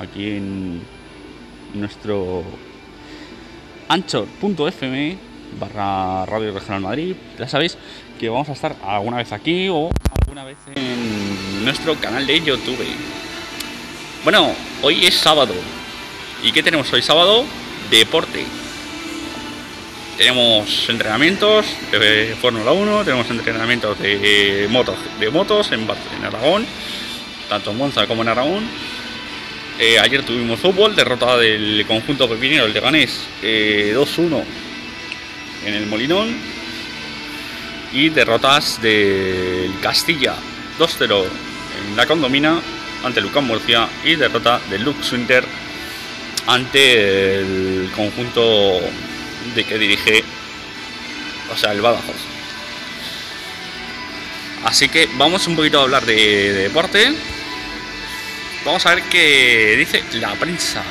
aquí en nuestro anchor.fm barra Radio Regional Madrid. Ya sabéis que vamos a estar alguna vez aquí o alguna vez en nuestro canal de YouTube. Bueno, hoy es sábado. ¿Y qué tenemos hoy sábado? Deporte. Tenemos entrenamientos de Fórmula 1, tenemos entrenamientos de motos, de motos en, Aragón, tanto en Monza como en Aragón eh, ayer tuvimos fútbol, derrota del conjunto pepinero, el de Ganés, eh, 2-1 en el Molinón. Y derrotas del Castilla, 2-0 en la Condomina ante Lucán Murcia. Y derrota del Lux Winter ante el conjunto de que dirige, o sea, el Badajoz. Así que vamos un poquito a hablar de, de deporte. Vamos a ver qué dice la prensa.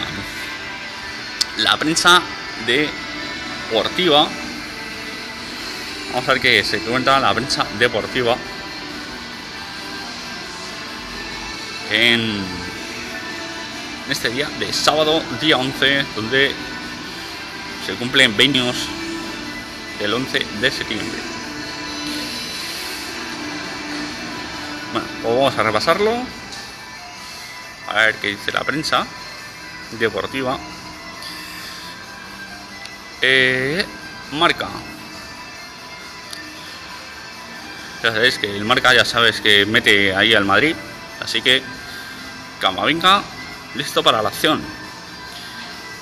La prensa deportiva. Vamos a ver qué se cuenta la prensa deportiva. En este día de sábado, día 11, donde se cumplen 20 años del 11 de septiembre. Bueno, pues vamos a repasarlo a ver qué dice la prensa deportiva. Eh, marca. Ya sabéis que el marca ya sabes que mete ahí al Madrid. Así que Camavinga listo para la acción.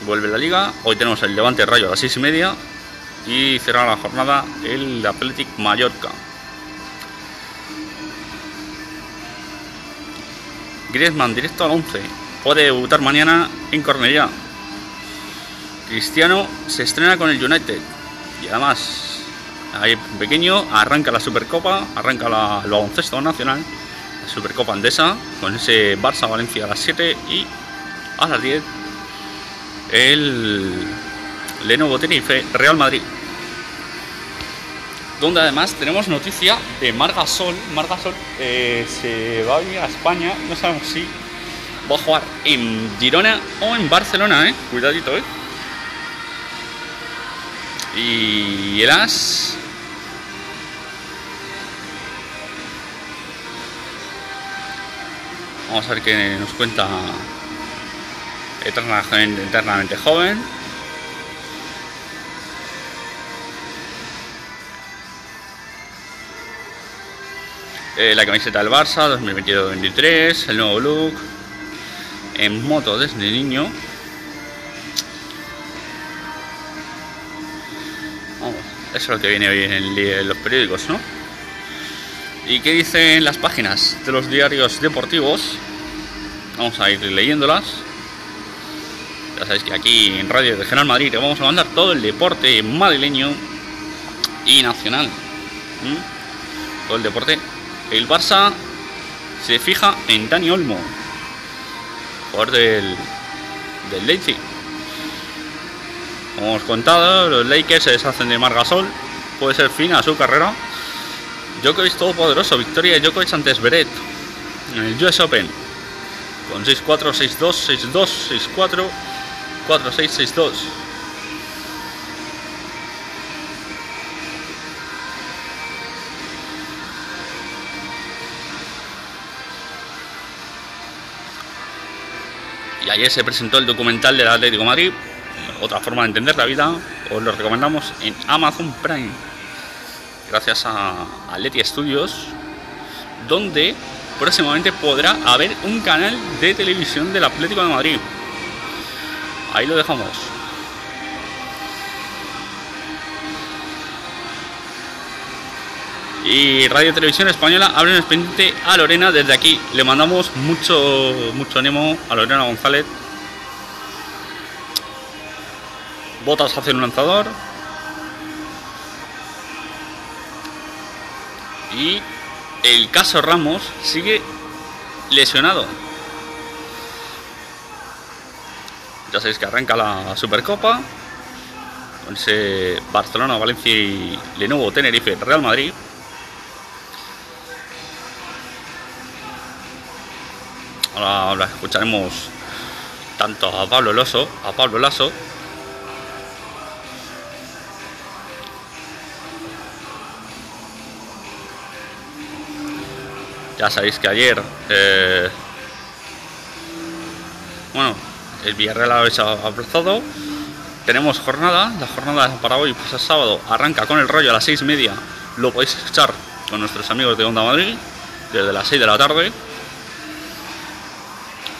Vuelve la liga. Hoy tenemos el Levante Rayo a las seis y media. Y cerrará la jornada el Athletic Mallorca. Griezmann directo al 11. Puede debutar mañana en Cornellá. Cristiano se estrena con el United. Y además, ahí pequeño, arranca la Supercopa, arranca la, el nacional, la Supercopa Andesa, con ese Barça-Valencia a las 7 y a las 10 el Lenovo Tenerife Real Madrid donde además tenemos noticia de Margasol. Margasol eh, se va a ir a España, no sabemos si va a jugar en Girona o en Barcelona, eh. Cuidadito, eh. Y el As. Vamos a ver qué nos cuenta eternamente, joven. Eh, la camiseta del Barça 2022-2023, el nuevo look, en moto desde niño. Eso es lo que viene hoy en, los periódicos, ¿no? ¿Y qué dicen las páginas de los diarios deportivos? Vamos a ir leyéndolas. Ya sabéis que aquí en Radio Regional Madrid te vamos a mandar todo el deporte madrileño y nacional. Todo el deporte el Barça se fija en Dani Olmo, jugador del, del Leipzig. Como hemos contado, los Lakers se deshacen de Margasol, puede ser fin a su carrera. Djokovic todopoderoso, victoria de Djokovic ante Beret en el US Open con 6-4, 6-2, 6-2, 6-4, 4-6, 6-2. Y ayer se presentó el documental del Atlético Madrid, otra forma de entender la vida, os lo recomendamos en Amazon Prime, gracias a Atleti Studios, donde próximamente podrá haber un canal de televisión del Atlético de Madrid. Ahí lo dejamos. Y Radio Televisión Española abre un expediente a Lorena. Desde aquí le mandamos mucho, mucho ánimo a Lorena González. Botas hacia un lanzador. Y el caso Ramos sigue lesionado. Ya sabéis que arranca la Supercopa. con ese Barcelona, Valencia y Lenovo, Tenerife, Real Madrid. Ahora, ahora escucharemos tanto a Pablo Loso, a Pablo Lasso, Ya sabéis que ayer, eh, bueno, el Villarreal ha aplazado. Tenemos jornada, la jornada para hoy, pues el sábado, arranca con el rollo a las seis y media. Lo podéis escuchar con nuestros amigos de Onda Madrid desde las 6 de la tarde.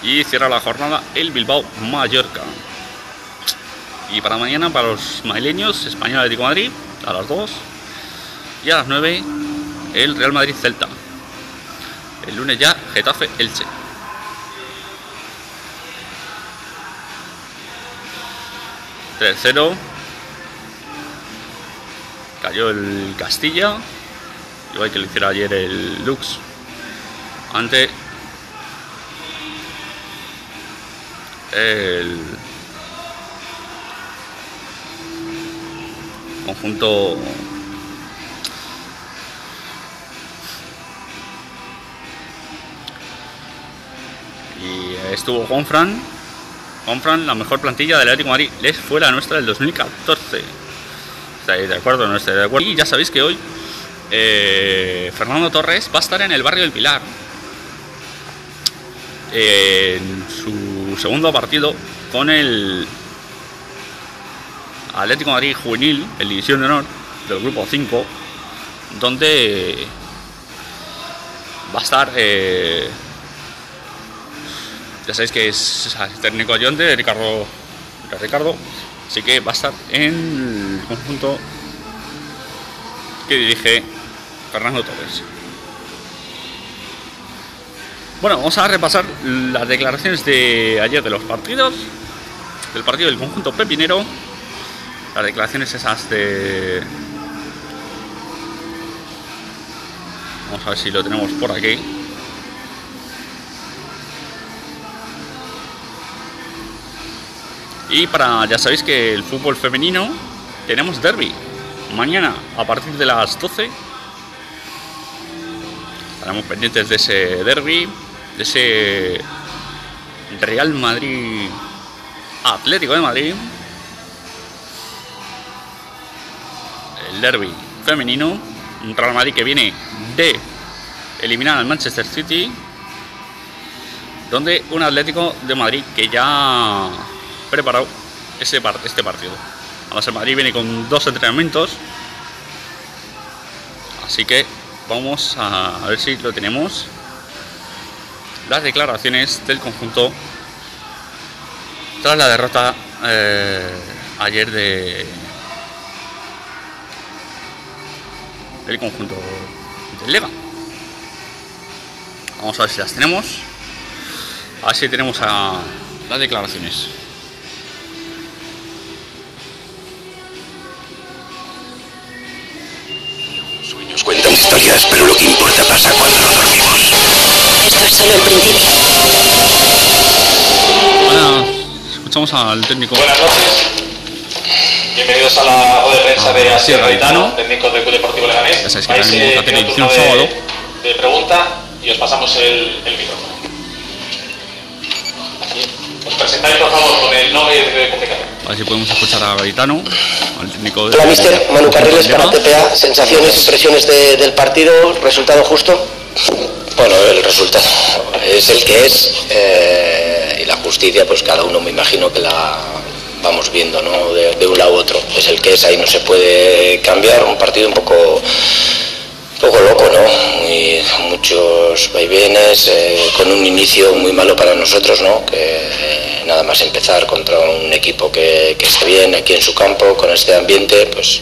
Y cierra la jornada el Bilbao Mallorca. Y para mañana, para los madrileños, Español Atlético de Madrid a las 2. Y a las 9, el Real Madrid Celta. El lunes ya, Getafe Elche. Tercero. Cayó el Castilla. Igual que lo hiciera ayer el Lux. Ante el conjunto y estuvo Gonfran Gonfran la mejor plantilla del Atlético de Madrid les fue la nuestra del 2014 ¿estáis de acuerdo? no estáis de acuerdo? y ya sabéis que hoy eh, Fernando Torres va a estar en el barrio del Pilar en su segundo partido con el Atlético de Madrid Juvenil, en División de Honor del Grupo 5, donde va a estar, eh, ya sabéis que es técnico ayudante de Ricardo, de Ricardo, así que va a estar en el conjunto que dirige Fernando Torres. Bueno, vamos a repasar las declaraciones de ayer de los partidos, del partido del conjunto pepinero, las declaraciones esas de... Vamos a ver si lo tenemos por aquí. Y para, ya sabéis que el fútbol femenino tenemos derby. Mañana a partir de las 12 estaremos pendientes de ese derby de ese Real Madrid Atlético de Madrid. El derby femenino. Un Real Madrid que viene de eliminar al Manchester City. Donde un Atlético de Madrid que ya preparado ese este partido. Además el Madrid viene con dos entrenamientos. Así que vamos a ver si lo tenemos las declaraciones del conjunto tras la derrota eh, ayer de del conjunto del Lega. Vamos a ver si las tenemos. A ver si tenemos a las declaraciones. Cuando no dormimos. Esto es solo el principio. Ahora escuchamos al técnico. Buenas noches. Bienvenidos a la rueda de prensa de Asier Gaetano, técnico del Club Deportivo Leganés. Ya sabéis que Vais, tenemos eh, la televisión turno de- sábado. De pregunta y os pasamos el, el micrófono. Os presentáis por favor con el nombre y el identificación. A ver si podemos escuchar a Gaetano, al técnico de Hola, mister. Manu Carriles para. TPA. Sensaciones, impresiones de- del partido, resultado justo. Bueno, el resultado es el que es eh, y la justicia, pues cada uno me imagino que la vamos viendo, ¿no? De, de un lado a otro. Es el que es, ahí no se puede cambiar. Un partido un poco, un poco loco, ¿no? Muchos vaivenes, eh, con un inicio muy malo para nosotros, ¿no? Que eh, nada más empezar contra un equipo que, que está bien aquí en su campo, con este ambiente, pues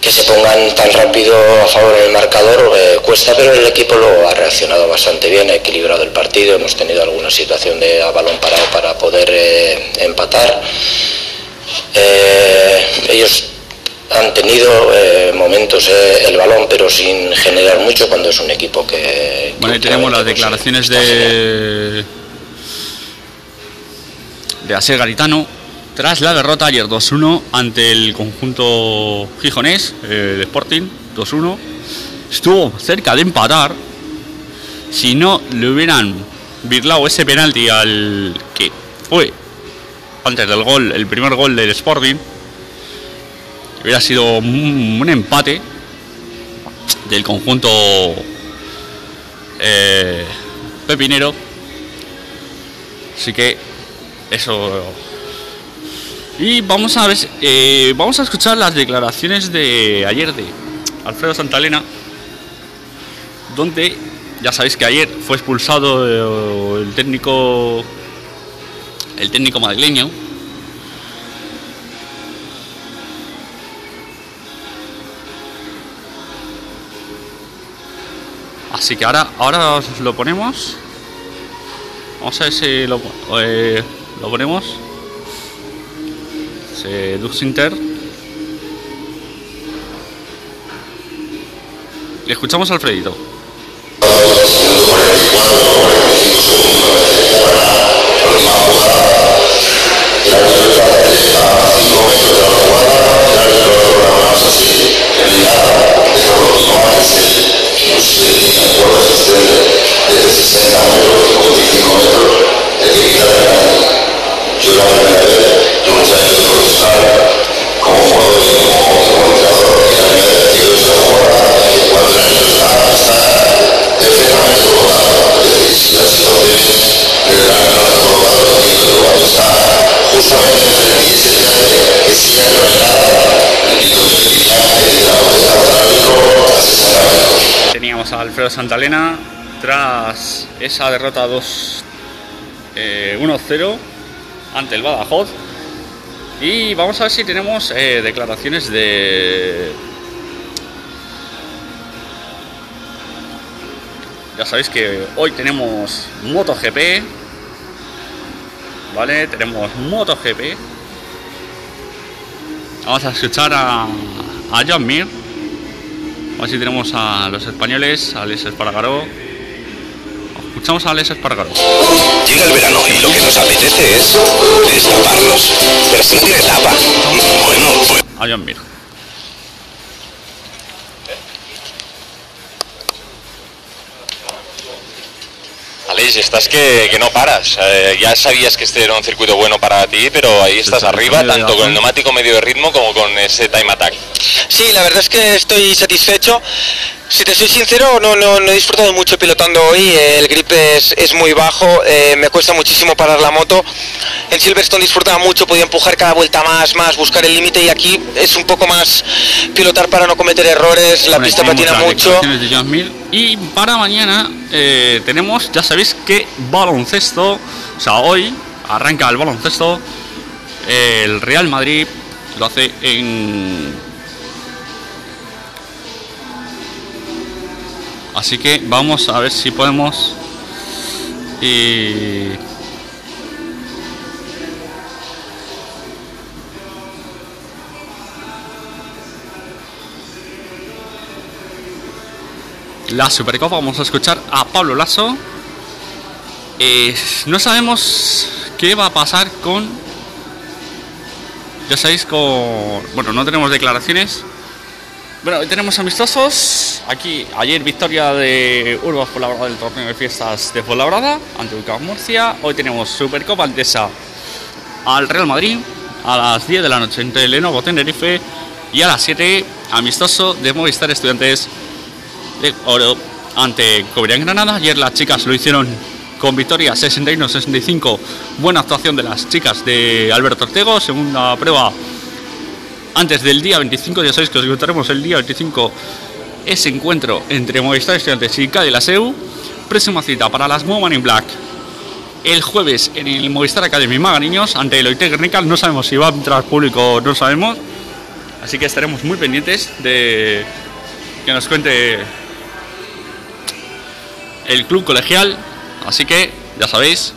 que se pongan tan rápido a favor en el marcador eh, cuesta, pero el equipo lo ha reaccionado bastante bien, ha equilibrado el partido, hemos tenido alguna situación de a balón parado para poder eh, empatar. Eh, ellos han tenido eh, momentos eh, el balón, pero sin generar mucho cuando es un equipo que... Bueno, ahí tenemos las declaraciones de de Asier Garitano Tras la derrota ayer 2-1 ante el conjunto gijonés eh, de Sporting, 2-1, estuvo cerca de empatar. Si no le hubieran virlado ese penalti al que fue antes del gol, el primer gol del Sporting, hubiera sido un, empate del conjunto eh, pepinero. Así que eso. Y vamos a ver, eh, vamos a escuchar las declaraciones de ayer de Alfredo Santalena, donde ya sabéis que ayer fue expulsado eh, el técnico, el técnico madrileño. Así que ahora, ahora os lo ponemos. Vamos a ver si lo, eh, lo ponemos. Se Dux Inter. Y escuchamos a Alfredito. Teníamos a Alfredo Santalena tras esa derrota 2 eh, 1-0 ante el Badajoz. Y vamos a ver si tenemos eh, declaraciones de. Ya sabéis que hoy tenemos MotoGP. ¿Vale? Tenemos MotoGP. Vamos a escuchar a, a John Mir. Ver si tenemos a los españoles, a Alex Espargaró. Escuchamos a Alex Espargaró. Llega el verano nos apetece es destaparnos. Pero si no tiene tapa. Bueno, pues... A John Aleix, estás que, que no paras. Eh, ya sabías que este era un circuito bueno para ti, pero ahí estás sí, arriba, tanto con el neumático medio de ritmo como con ese time attack. Sí, la verdad es que estoy satisfecho. Si te soy sincero, no, no, no he disfrutado mucho pilotando hoy. eh, El grip es, es muy bajo, eh, me cuesta muchísimo parar la moto. En Silverstone disfrutaba mucho, podía empujar cada vuelta más, más, buscar el límite y aquí es un poco más pilotar para no cometer errores. La Bueno, pista patina mucho. de. Y para mañana eh, tenemos, ya sabéis que baloncesto, o sea, hoy arranca el baloncesto. El Real Madrid lo hace en. Así que vamos a ver si podemos. Y. la Supercopa vamos a escuchar a Pablo Lasso. No sabemos qué va a pasar con. Ya sabéis, con. Bueno, no tenemos declaraciones. Bueno, hoy tenemos amistosos. Aquí, ayer victoria de Urbas Fuenlabrada del torneo de fiestas de Fuenlabrada ante Ucao Murcia. Hoy tenemos Supercopa Antesa al Real Madrid a las 10 de la noche entre Lenovo Tenerife y a las 7 amistoso de Movistar Estudiantes de oro ante Cobrián Granada. Ayer las chicas lo hicieron con victoria 61-65. Buena actuación de las chicas de Alberto Ortego. Segunda prueba antes del día 25. Ya sabéis que os contaremos el día 25 ese encuentro entre Movistar Estudiantes y Cádiz Laseu. Próxima cita para las Women in Black. El jueves en el Movistar Academy Magariños ante el Oitec Guernica. No sabemos si va a entrar público, no sabemos. Así que estaremos muy pendientes de que nos cuente el club colegial. Así que, ya sabéis,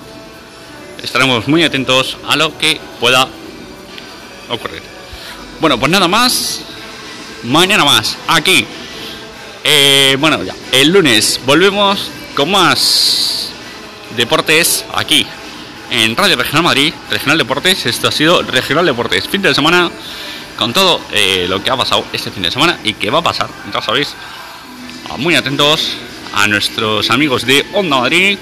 estaremos muy atentos a lo que pueda ocurrir. Bueno, pues nada más. Mañana más, aquí. Eh, bueno, ya. El lunes volvemos con más deportes aquí, en Radio Regional Madrid, Regional Deportes. Esto ha sido Regional Deportes, fin de semana, con todo eh, lo que ha pasado este fin de semana y que va a pasar, ya sabéis. Muy atentos a nuestros amigos de Onda Madrid,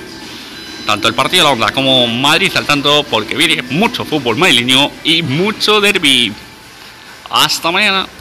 tanto el partido de la Onda como Madrid al tanto, porque viene mucho fútbol madrileño y mucho derby. Hasta mañana.